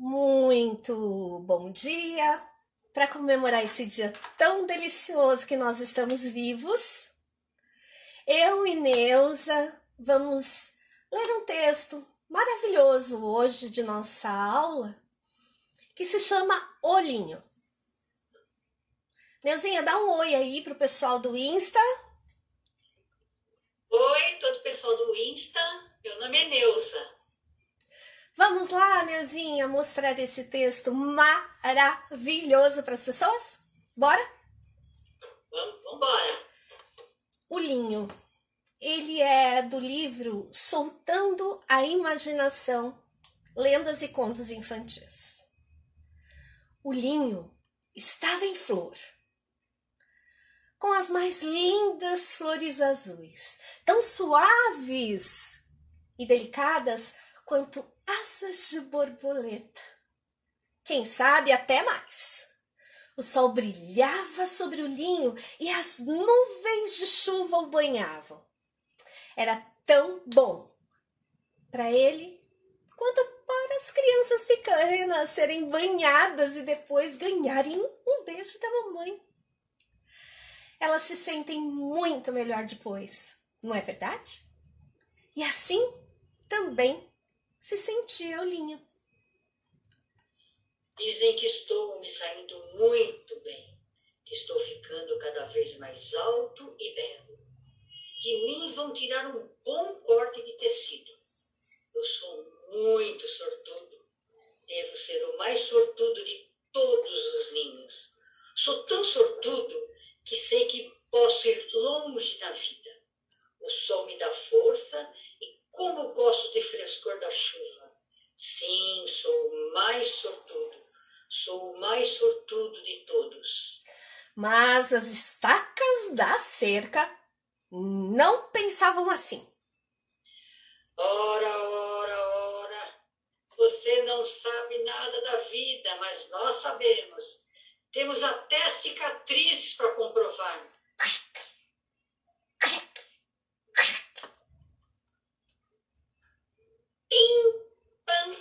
Muito bom dia! Para comemorar esse dia tão delicioso que nós estamos vivos, eu e Neuza vamos ler um texto maravilhoso hoje de nossa aula que se chama Olhinho. Neuzinha, dá um oi aí pro pessoal do Insta. Oi, todo o pessoal do Insta. Meu nome é Neuza. Vamos lá, Neuzinha, mostrar esse texto maravilhoso para as pessoas? Bora? Vamos, embora. O Linho. Ele é do livro Soltando a Imaginação, Lendas e Contos Infantis. O linho estava em flor, com as mais lindas flores azuis, tão suaves e delicadas quanto asas de borboleta. Quem sabe até mais. O sol brilhava sobre o linho e as nuvens de chuva o banhavam. Era tão bom para ele quanto para as crianças pequenas serem banhadas e depois ganharem um beijo da mamãe. Elas se sentem muito melhor depois, não é verdade? E assim também se sentia Olinha. Dizem que estou me saindo muito bem, que estou ficando cada vez mais alto e belo. De mim vão tirar um bom corte de tecido. Eu sou muito sortudo. Devo ser o mais sortudo de todos os ninhos. Sou tão sortudo que sei que posso ir longe na vida. O sol me dá força como gosto de frescor da chuva. Sim, sou o mais sortudo. Sou o mais sortudo de todos. Mas as estacas da cerca não pensavam assim. Ora, ora, ora. Você não sabe nada da vida, mas nós sabemos. Temos até cicatrizes para comprovar. Pim, pam,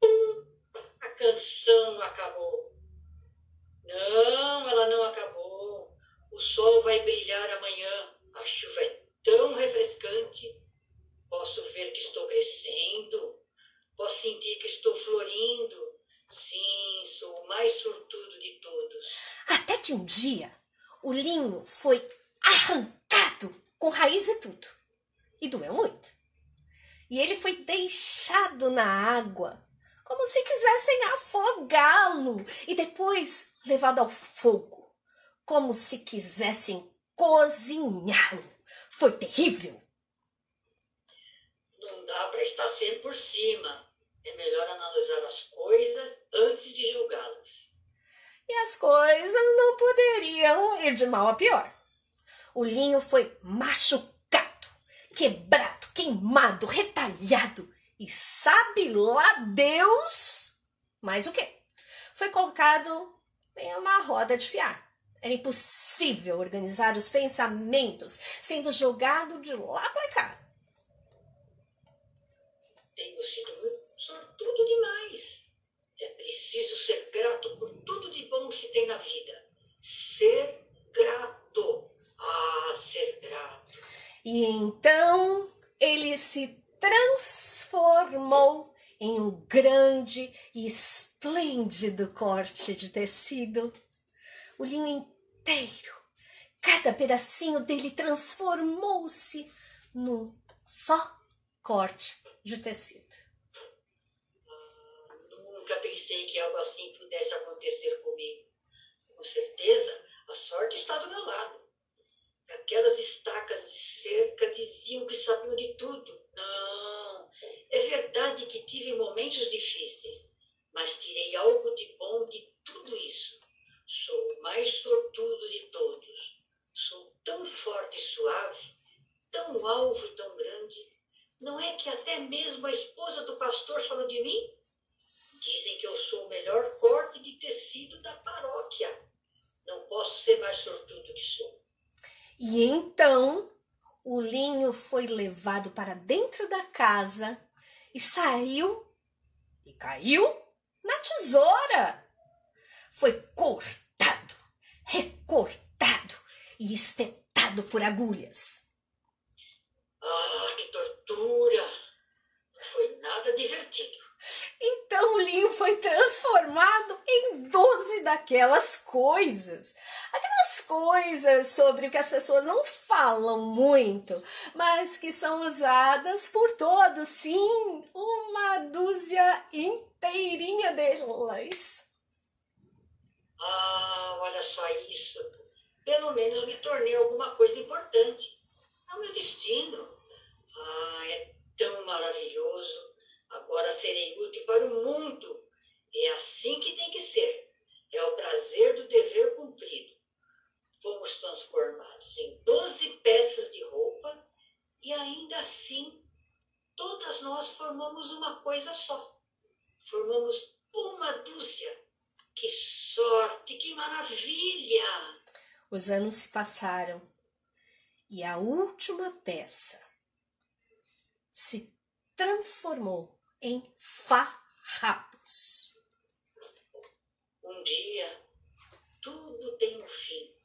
pum. A canção acabou. Não, ela não acabou. O sol vai brilhar amanhã. A chuva é tão refrescante. Posso ver que estou crescendo. Posso sentir que estou florindo. Sim, sou o mais sortudo de todos. Até que um dia o linho foi arrancado com raiz e tudo. E doeu muito e ele foi deixado na água, como se quisessem afogá-lo, e depois levado ao fogo, como se quisessem cozinhá-lo. Foi terrível. Para estar sempre por cima. É melhor analisar as coisas antes de julgá-las. E as coisas não poderiam ir de mal a pior. O linho foi machucado, quebrado queimado, retalhado. E sabe lá Deus mais o que? Foi colocado em uma roda de fiar. Era impossível organizar os pensamentos sendo jogado de lá para cá. Tenho sido sortudo demais. É preciso ser grato por tudo de bom que se tem na vida. Ser grato. Ah, ser grato. E então ele se transformou em um grande e esplêndido corte de tecido. O linho inteiro, cada pedacinho dele transformou-se num só corte de tecido. nunca pensei que algo assim pudesse acontecer comigo. Com certeza, a sorte está do meu lado. Aquelas estacas de cerca diziam que sabiam de tudo. Não, é verdade que tive momentos difíceis, mas tirei algo de bom de tudo isso. Sou o mais sortudo de todos. Sou tão forte e suave, tão alvo e tão grande. Não é que até mesmo a esposa do pastor falou de mim? Dizem que eu sou o melhor corte de tecido da paróquia. Não posso ser mais sortudo que sou. E então o linho foi levado para dentro da casa e saiu e caiu na tesoura. Foi cortado, recortado e espetado por agulhas. Ah, que tortura! Não foi nada divertido. Então o linho foi transformado em doze daquelas coisas. Aquelas coisas sobre o que as pessoas não falam muito, mas que são usadas por todos, sim, uma dúzia inteirinha delas. Ah, olha só isso. Pelo menos me tornei alguma coisa importante. É o meu destino. Ah, é tão maravilhoso. Agora serei útil para o mundo. É assim que tem que ser. É o prazer do dever cumprido. Fomos transformados em doze peças de roupa e ainda assim todas nós formamos uma coisa só. Formamos uma dúzia. Que sorte, que maravilha! Os anos se passaram e a última peça se transformou em farrapos. Um dia, tudo tem um fim.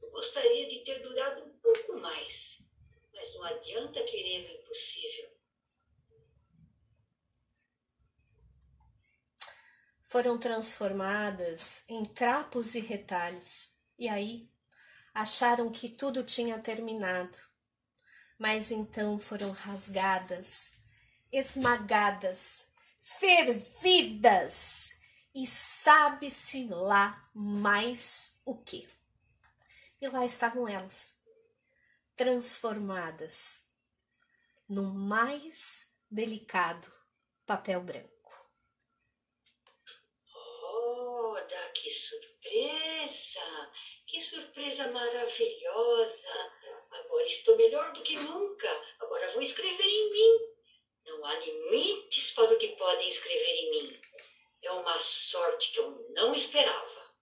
Eu gostaria de ter durado um pouco mais, mas não adianta querer o impossível. Foram transformadas em trapos e retalhos, e aí acharam que tudo tinha terminado. Mas então foram rasgadas esmagadas, fervidas e sabe-se lá mais o que. E lá estavam elas, transformadas no mais delicado papel branco. Olha que surpresa! Que surpresa maravilhosa! Agora estou melhor do que nunca. Agora vou escrever em mim. Não há limites para o que podem escrever em mim. É uma sorte que eu não esperava.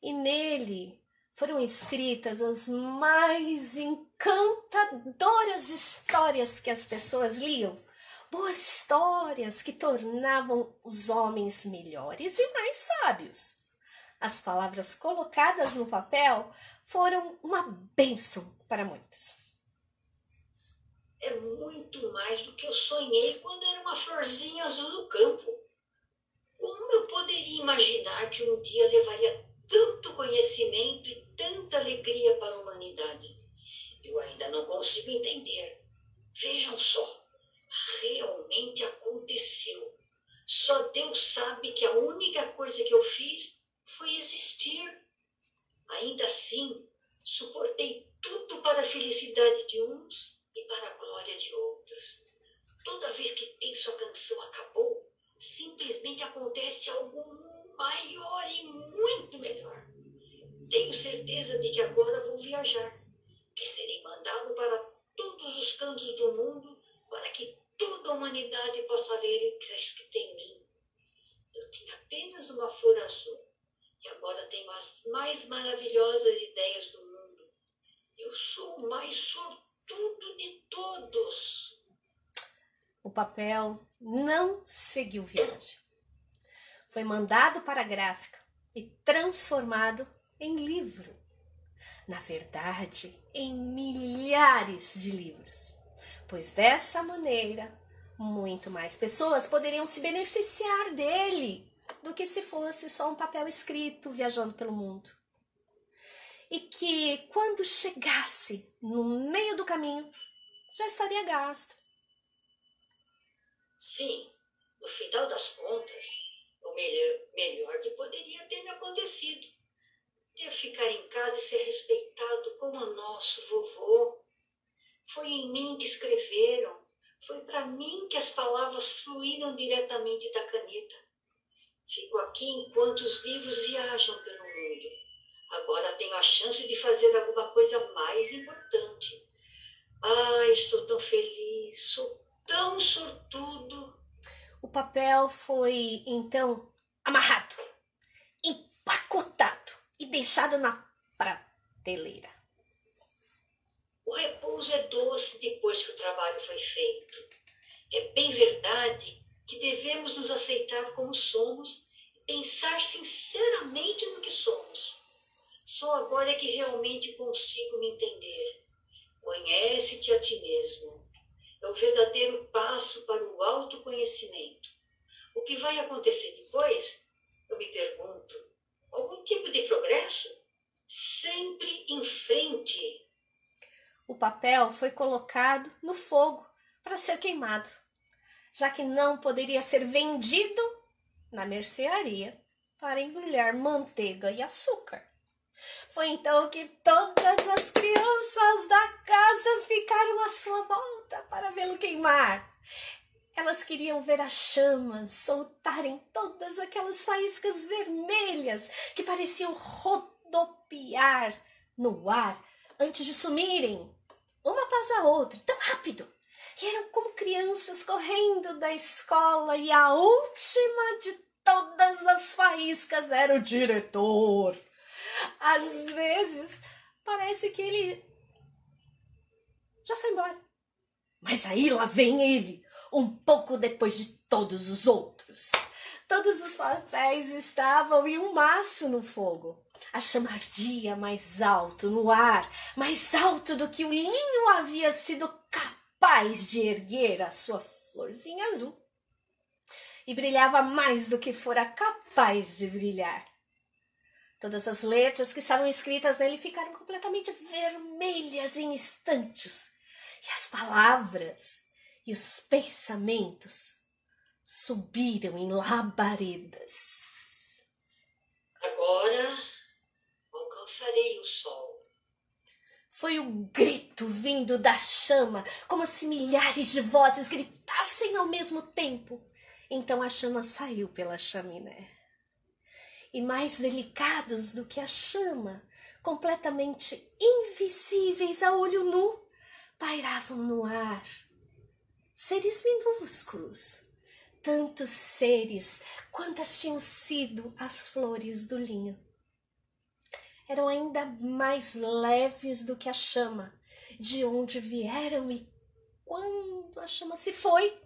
E nele foram escritas as mais encantadoras histórias que as pessoas liam. Boas histórias que tornavam os homens melhores e mais sábios. As palavras colocadas no papel foram uma bênção para muitos é muito mais do que eu sonhei quando era uma florzinha azul no campo. Como eu poderia imaginar que um dia levaria tanto conhecimento e tanta alegria para a humanidade? Eu ainda não consigo entender. Vejam só, realmente aconteceu. Só Deus sabe que a única coisa que eu fiz foi existir. Ainda assim, suportei tudo para a felicidade de uns e para a glória de outros. Toda vez que penso a canção acabou, simplesmente acontece algo maior e muito melhor. Tenho certeza de que agora vou viajar, que serei mandado para todos os cantos do mundo para que toda a humanidade possa ler o que está escrito em mim. Eu tinha apenas uma flor azul agora tenho as mais maravilhosas ideias do mundo. Eu sou o mais sortudo tudo de todos. O papel não seguiu viagem. Foi mandado para a gráfica e transformado em livro. Na verdade, em milhares de livros. Pois dessa maneira, muito mais pessoas poderiam se beneficiar dele do que se fosse só um papel escrito viajando pelo mundo e que quando chegasse no meio do caminho já estaria gasto. Sim, no final das contas, o melhor, melhor que poderia ter me acontecido. Ter ficar em casa e ser respeitado como nosso vovô. Foi em mim que escreveram, foi para mim que as palavras fluíram diretamente da caneta. Fico aqui enquanto os livros viajam pelo mundo Agora tenho a chance de fazer alguma coisa mais importante. Ah, estou tão feliz, sou tão sortudo. O papel foi então amarrado, empacotado e deixado na prateleira. O repouso é doce depois que o trabalho foi feito. É bem verdade que devemos nos aceitar como somos e pensar sinceramente no que somos. Só agora é que realmente consigo me entender. Conhece-te a ti mesmo. É o verdadeiro passo para o autoconhecimento. O que vai acontecer depois? Eu me pergunto. Algum tipo de progresso? Sempre em frente. O papel foi colocado no fogo para ser queimado, já que não poderia ser vendido na mercearia para embrulhar manteiga e açúcar. Foi então que todas as crianças da casa ficaram à sua volta para vê-lo queimar. Elas queriam ver as chamas soltarem todas aquelas faíscas vermelhas que pareciam rodopiar no ar antes de sumirem, uma após a outra, tão rápido. E eram como crianças correndo da escola e a última de todas as faíscas era o diretor. Às vezes parece que ele já foi embora. Mas aí lá vem ele, um pouco depois de todos os outros. Todos os papéis estavam em um maço no fogo. A chama ardia mais alto no ar, mais alto do que o linho havia sido capaz de erguer a sua florzinha azul. E brilhava mais do que fora capaz de brilhar. Todas as letras que estavam escritas nele ficaram completamente vermelhas em instantes. E as palavras e os pensamentos subiram em labaredas. Agora alcançarei o sol. Foi o grito vindo da chama, como se milhares de vozes gritassem ao mesmo tempo. Então a chama saiu pela chaminé e mais delicados do que a chama, completamente invisíveis a olho nu, pairavam no ar. Seres minúsculos, tantos seres quantas tinham sido as flores do linho. Eram ainda mais leves do que a chama, de onde vieram e quando a chama se foi.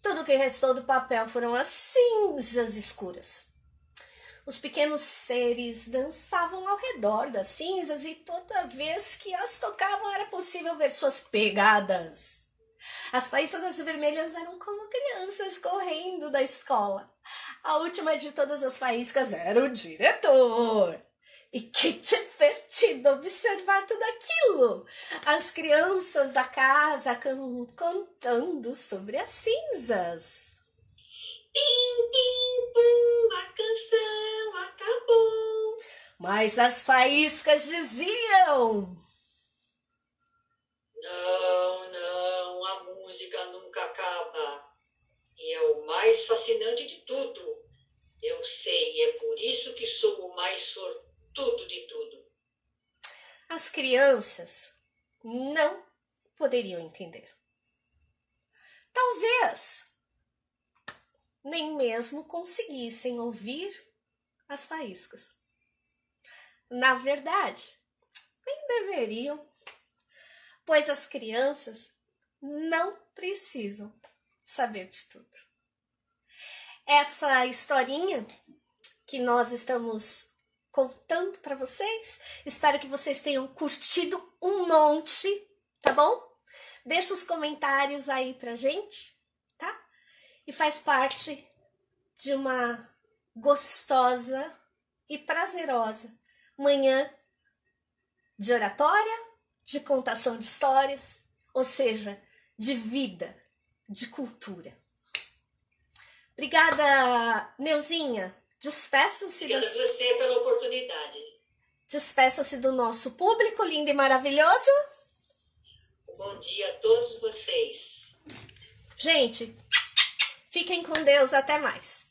Tudo que restou do papel foram as cinzas escuras. Os pequenos seres dançavam ao redor das cinzas e toda vez que as tocavam era possível ver suas pegadas. As faíscas vermelhas eram como crianças correndo da escola. A última de todas as faíscas era o diretor. E que divertido observar tudo aquilo! As crianças da casa can cantando sobre as cinzas. Pim, pim, pum, a canção acabou. Mas as faíscas diziam: Não, não, a música nunca acaba. E é o mais fascinante de tudo. Eu sei, é por isso que sou o mais sortudo. As crianças não poderiam entender. Talvez nem mesmo conseguissem ouvir as faíscas. Na verdade, nem deveriam, pois as crianças não precisam saber de tudo. Essa historinha que nós estamos contando para vocês, espero que vocês tenham curtido um monte, tá bom? Deixa os comentários aí pra gente e faz parte de uma gostosa e prazerosa manhã de oratória, de contação de histórias, ou seja, de vida, de cultura. Obrigada, Neuzinha. Despeça-se. Obrigada das... você pela oportunidade. Despeça-se do nosso público lindo e maravilhoso. Bom dia a todos vocês. Gente, Fiquem com Deus, até mais.